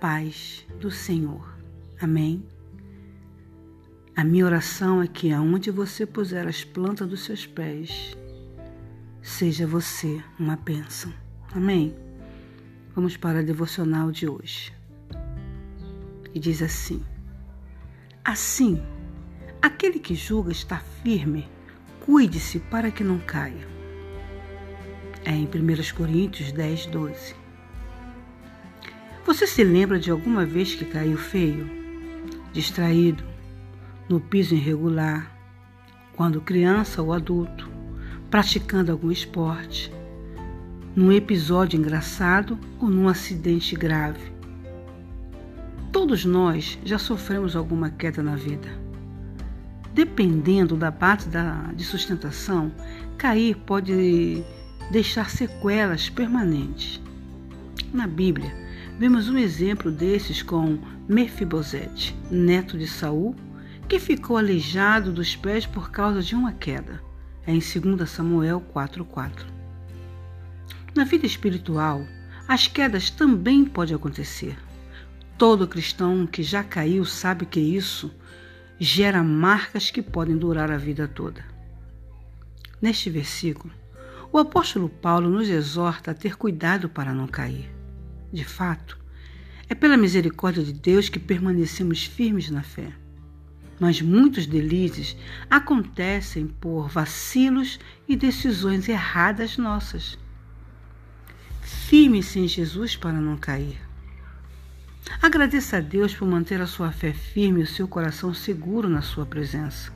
paz do Senhor. Amém. A minha oração é que aonde você puser as plantas dos seus pés, seja você uma bênção. Amém. Vamos para a devocional de hoje. E diz assim: Assim, aquele que julga está firme, cuide-se para que não caia. É em 1 Coríntios 10, 12. Você se lembra de alguma vez que caiu feio, distraído, no piso irregular, quando criança ou adulto, praticando algum esporte, num episódio engraçado ou num acidente grave? Todos nós já sofremos alguma queda na vida. Dependendo da base da, de sustentação, cair pode deixar sequelas permanentes. Na Bíblia, vemos um exemplo desses com Mefibosete, neto de Saul, que ficou aleijado dos pés por causa de uma queda. É em 2 Samuel 4:4. Na vida espiritual, as quedas também podem acontecer. Todo cristão que já caiu sabe que isso gera marcas que podem durar a vida toda. Neste versículo, o apóstolo Paulo nos exorta a ter cuidado para não cair. De fato, é pela misericórdia de Deus que permanecemos firmes na fé. Mas muitos delírios acontecem por vacilos e decisões erradas nossas. Firme-se em Jesus para não cair. Agradeça a Deus por manter a sua fé firme e o seu coração seguro na sua presença.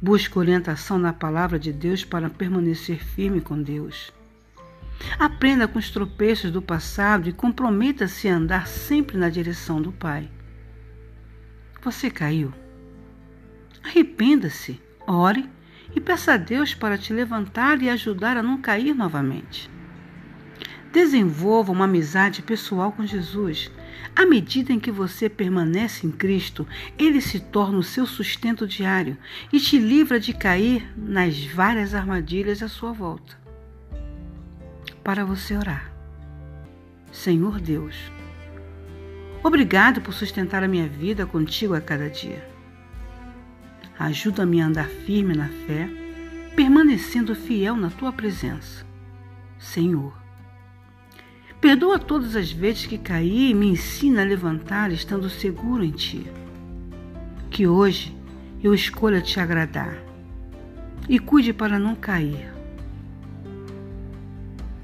Busque orientação na palavra de Deus para permanecer firme com Deus. Aprenda com os tropeços do passado e comprometa-se a andar sempre na direção do Pai. Você caiu? Arrependa-se, ore e peça a Deus para te levantar e ajudar a não cair novamente. Desenvolva uma amizade pessoal com Jesus. À medida em que você permanece em Cristo, Ele se torna o seu sustento diário e te livra de cair nas várias armadilhas à sua volta. Para você orar. Senhor Deus, obrigado por sustentar a minha vida contigo a cada dia. Ajuda-me a andar firme na fé, permanecendo fiel na tua presença. Senhor, Perdoa todas as vezes que caí e me ensina a levantar estando seguro em Ti. Que hoje eu escolha te agradar e cuide para não cair.